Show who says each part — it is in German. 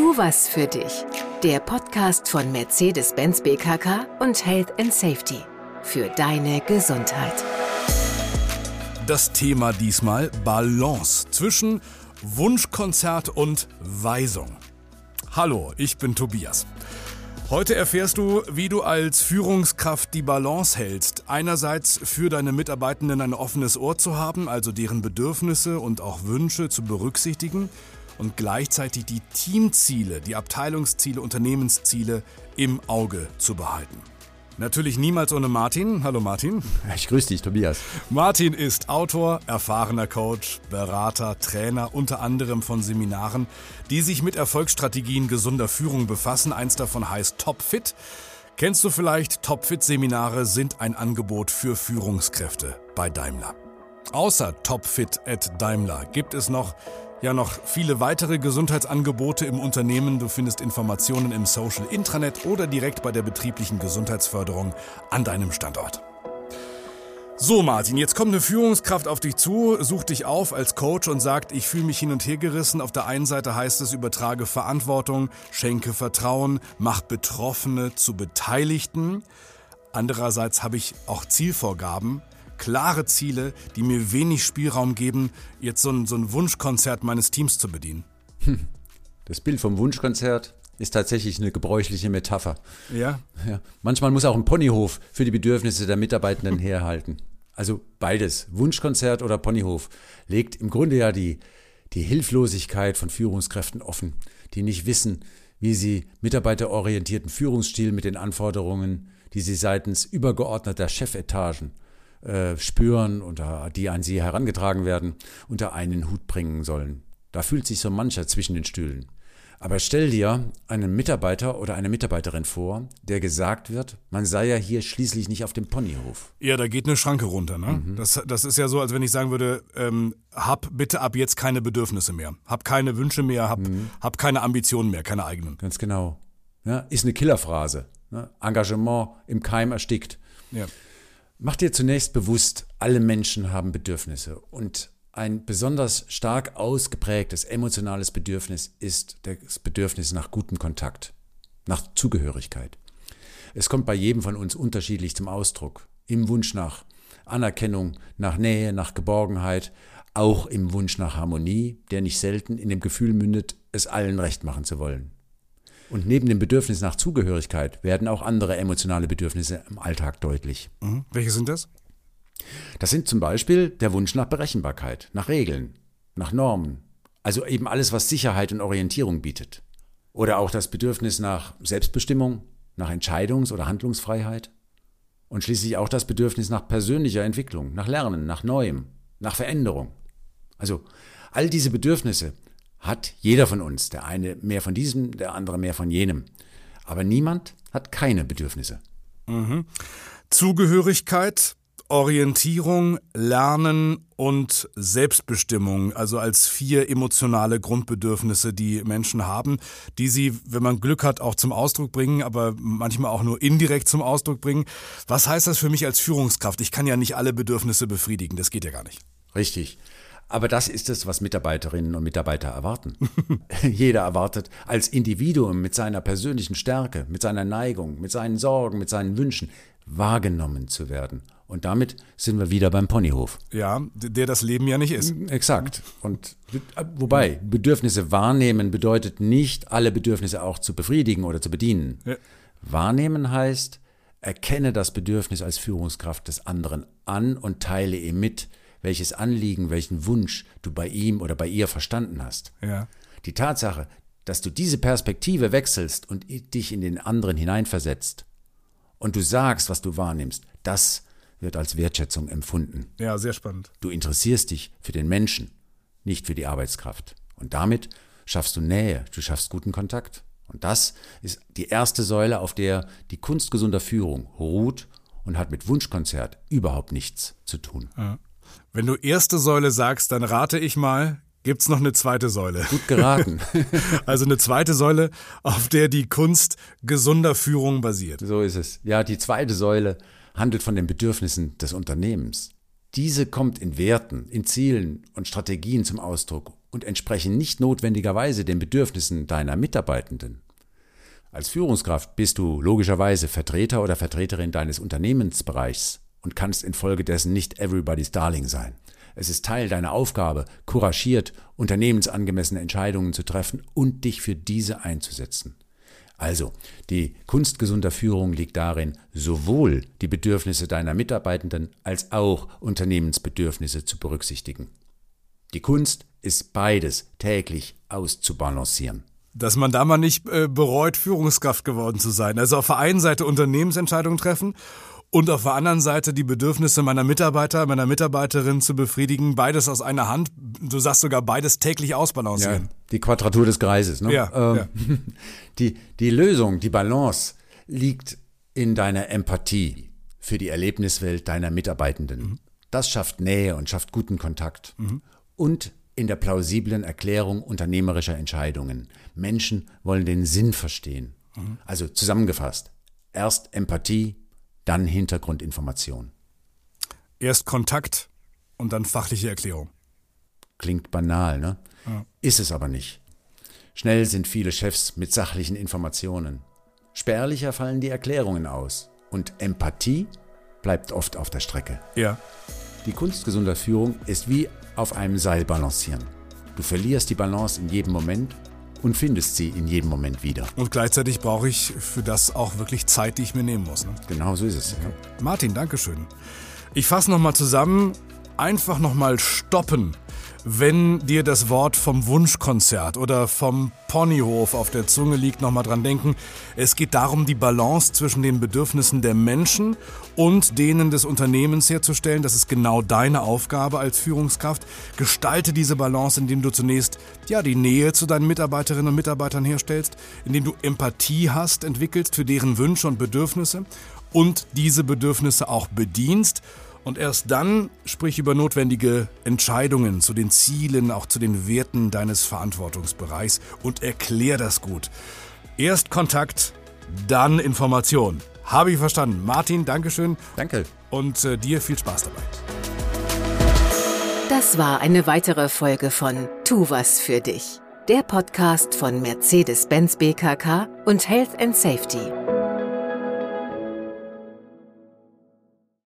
Speaker 1: Tu was für dich. Der Podcast von Mercedes-Benz BKK und Health and Safety. Für deine Gesundheit.
Speaker 2: Das Thema diesmal Balance zwischen Wunschkonzert und Weisung. Hallo, ich bin Tobias. Heute erfährst du, wie du als Führungskraft die Balance hältst. Einerseits für deine Mitarbeitenden ein offenes Ohr zu haben, also deren Bedürfnisse und auch Wünsche zu berücksichtigen und gleichzeitig die Teamziele, die Abteilungsziele, Unternehmensziele im Auge zu behalten. Natürlich niemals ohne Martin. Hallo Martin.
Speaker 3: Ich grüße dich, Tobias.
Speaker 2: Martin ist Autor, erfahrener Coach, Berater, Trainer unter anderem von Seminaren, die sich mit Erfolgsstrategien gesunder Führung befassen. Eins davon heißt Topfit. Kennst du vielleicht? Topfit-Seminare sind ein Angebot für Führungskräfte bei Daimler. Außer Topfit at Daimler gibt es noch ja noch viele weitere Gesundheitsangebote im Unternehmen. Du findest Informationen im Social Intranet oder direkt bei der betrieblichen Gesundheitsförderung an deinem Standort. So, Martin, jetzt kommt eine Führungskraft auf dich zu, sucht dich auf als Coach und sagt, ich fühle mich hin und her gerissen. Auf der einen Seite heißt es, übertrage Verantwortung, schenke Vertrauen, mach Betroffene zu Beteiligten. Andererseits habe ich auch Zielvorgaben, klare Ziele, die mir wenig Spielraum geben, jetzt so ein, so ein Wunschkonzert meines Teams zu bedienen. Hm.
Speaker 3: Das Bild vom Wunschkonzert ist tatsächlich eine gebräuchliche Metapher.
Speaker 2: Ja.
Speaker 3: ja. Manchmal muss auch ein Ponyhof für die Bedürfnisse der Mitarbeitenden herhalten. Also beides, Wunschkonzert oder Ponyhof, legt im Grunde ja die, die Hilflosigkeit von Führungskräften offen, die nicht wissen, wie sie mitarbeiterorientierten Führungsstil mit den Anforderungen, die sie seitens übergeordneter Chefetagen äh, spüren und die an sie herangetragen werden, unter einen Hut bringen sollen. Da fühlt sich so mancher zwischen den Stühlen. Aber stell dir einen Mitarbeiter oder eine Mitarbeiterin vor, der gesagt wird, man sei ja hier schließlich nicht auf dem Ponyhof.
Speaker 2: Ja, da geht eine Schranke runter. Ne? Mhm. Das, das ist ja so, als wenn ich sagen würde, ähm, hab bitte ab jetzt keine Bedürfnisse mehr, hab keine Wünsche mehr, hab, mhm. hab keine Ambitionen mehr, keine eigenen.
Speaker 3: Ganz genau. Ja, ist eine Killerphrase. Ne? Engagement im Keim erstickt. Ja. Mach dir zunächst bewusst, alle Menschen haben Bedürfnisse und ein besonders stark ausgeprägtes emotionales Bedürfnis ist das Bedürfnis nach gutem Kontakt, nach Zugehörigkeit. Es kommt bei jedem von uns unterschiedlich zum Ausdruck. Im Wunsch nach Anerkennung, nach Nähe, nach Geborgenheit, auch im Wunsch nach Harmonie, der nicht selten in dem Gefühl mündet, es allen recht machen zu wollen. Und neben dem Bedürfnis nach Zugehörigkeit werden auch andere emotionale Bedürfnisse im Alltag deutlich.
Speaker 2: Mhm. Welche sind das?
Speaker 3: Das sind zum Beispiel der Wunsch nach Berechenbarkeit, nach Regeln, nach Normen. Also eben alles, was Sicherheit und Orientierung bietet. Oder auch das Bedürfnis nach Selbstbestimmung, nach Entscheidungs- oder Handlungsfreiheit. Und schließlich auch das Bedürfnis nach persönlicher Entwicklung, nach Lernen, nach Neuem, nach Veränderung. Also all diese Bedürfnisse hat jeder von uns. Der eine mehr von diesem, der andere mehr von jenem. Aber niemand hat keine Bedürfnisse.
Speaker 2: Mhm. Zugehörigkeit, Orientierung, Lernen und Selbstbestimmung, also als vier emotionale Grundbedürfnisse, die Menschen haben, die sie, wenn man Glück hat, auch zum Ausdruck bringen, aber manchmal auch nur indirekt zum Ausdruck bringen. Was heißt das für mich als Führungskraft? Ich kann ja nicht alle Bedürfnisse befriedigen, das geht ja gar nicht.
Speaker 3: Richtig. Aber das ist es, was Mitarbeiterinnen und Mitarbeiter erwarten. Jeder erwartet als Individuum mit seiner persönlichen Stärke, mit seiner Neigung, mit seinen Sorgen, mit seinen Wünschen wahrgenommen zu werden. Und damit sind wir wieder beim Ponyhof.
Speaker 2: Ja, der das Leben ja nicht ist.
Speaker 3: Exakt. Und wobei, Bedürfnisse wahrnehmen bedeutet nicht, alle Bedürfnisse auch zu befriedigen oder zu bedienen. Ja. Wahrnehmen heißt, erkenne das Bedürfnis als Führungskraft des anderen an und teile ihm mit, welches Anliegen, welchen Wunsch du bei ihm oder bei ihr verstanden hast.
Speaker 2: Ja.
Speaker 3: Die Tatsache, dass du diese Perspektive wechselst und dich in den anderen hineinversetzt und du sagst, was du wahrnimmst, das wird als Wertschätzung empfunden.
Speaker 2: Ja, sehr spannend.
Speaker 3: Du interessierst dich für den Menschen, nicht für die Arbeitskraft. Und damit schaffst du Nähe, du schaffst guten Kontakt. Und das ist die erste Säule, auf der die Kunst gesunder Führung ruht und hat mit Wunschkonzert überhaupt nichts zu tun.
Speaker 2: Ja. Wenn du erste Säule sagst, dann rate ich mal, gibt's noch eine zweite Säule.
Speaker 3: Gut geraten.
Speaker 2: also eine zweite Säule, auf der die Kunst gesunder Führung basiert.
Speaker 3: So ist es. Ja, die zweite Säule handelt von den Bedürfnissen des Unternehmens. Diese kommt in Werten, in Zielen und Strategien zum Ausdruck und entsprechen nicht notwendigerweise den Bedürfnissen deiner Mitarbeitenden. Als Führungskraft bist du logischerweise Vertreter oder Vertreterin deines Unternehmensbereichs und kannst infolgedessen nicht everybody's Darling sein. Es ist Teil deiner Aufgabe, couragiert unternehmensangemessene Entscheidungen zu treffen und dich für diese einzusetzen. Also, die Kunst gesunder Führung liegt darin, sowohl die Bedürfnisse deiner Mitarbeitenden als auch Unternehmensbedürfnisse zu berücksichtigen. Die Kunst ist beides täglich auszubalancieren.
Speaker 2: Dass man da mal nicht äh, bereut, Führungskraft geworden zu sein. Also auf der einen Seite Unternehmensentscheidungen treffen und auf der anderen Seite die Bedürfnisse meiner Mitarbeiter, meiner Mitarbeiterin zu befriedigen. Beides aus einer Hand. Du sagst sogar beides täglich ausbalancieren.
Speaker 3: Ja, die Quadratur des Kreises. Ne?
Speaker 2: Ja, ähm, ja.
Speaker 3: Die, die Lösung, die Balance liegt in deiner Empathie für die Erlebniswelt deiner Mitarbeitenden. Mhm. Das schafft Nähe und schafft guten Kontakt. Mhm. Und in der plausiblen Erklärung unternehmerischer Entscheidungen. Menschen wollen den Sinn verstehen. Mhm. Also zusammengefasst, erst Empathie, dann Hintergrundinformation.
Speaker 2: Erst Kontakt und dann fachliche Erklärung.
Speaker 3: Klingt banal, ne? Ja. Ist es aber nicht. Schnell sind viele Chefs mit sachlichen Informationen. Spärlicher fallen die Erklärungen aus. Und Empathie bleibt oft auf der Strecke.
Speaker 2: Ja.
Speaker 3: Die Kunst gesunder Führung ist wie auf einem Seil balancieren. Du verlierst die Balance in jedem Moment und findest sie in jedem Moment wieder.
Speaker 2: Und gleichzeitig brauche ich für das auch wirklich Zeit, die ich mir nehmen muss. Ne?
Speaker 3: Genau so ist es. Ja.
Speaker 2: Martin, Dankeschön. Ich fasse nochmal zusammen. Einfach nochmal stoppen wenn dir das Wort vom Wunschkonzert oder vom Ponyhof auf der Zunge liegt, nochmal dran denken. Es geht darum, die Balance zwischen den Bedürfnissen der Menschen und denen des Unternehmens herzustellen. Das ist genau deine Aufgabe als Führungskraft. Gestalte diese Balance, indem du zunächst ja die Nähe zu deinen Mitarbeiterinnen und Mitarbeitern herstellst, indem du Empathie hast, entwickelst für deren Wünsche und Bedürfnisse und diese Bedürfnisse auch bedienst und erst dann sprich über notwendige Entscheidungen zu den Zielen, auch zu den Werten deines Verantwortungsbereichs und erklär das gut. Erst Kontakt, dann Information. Habe ich verstanden. Martin, Dankeschön.
Speaker 3: Danke.
Speaker 2: Und äh, dir viel Spaß dabei.
Speaker 1: Das war eine weitere Folge von Tu was für dich. Der Podcast von Mercedes-Benz BKK und Health and Safety.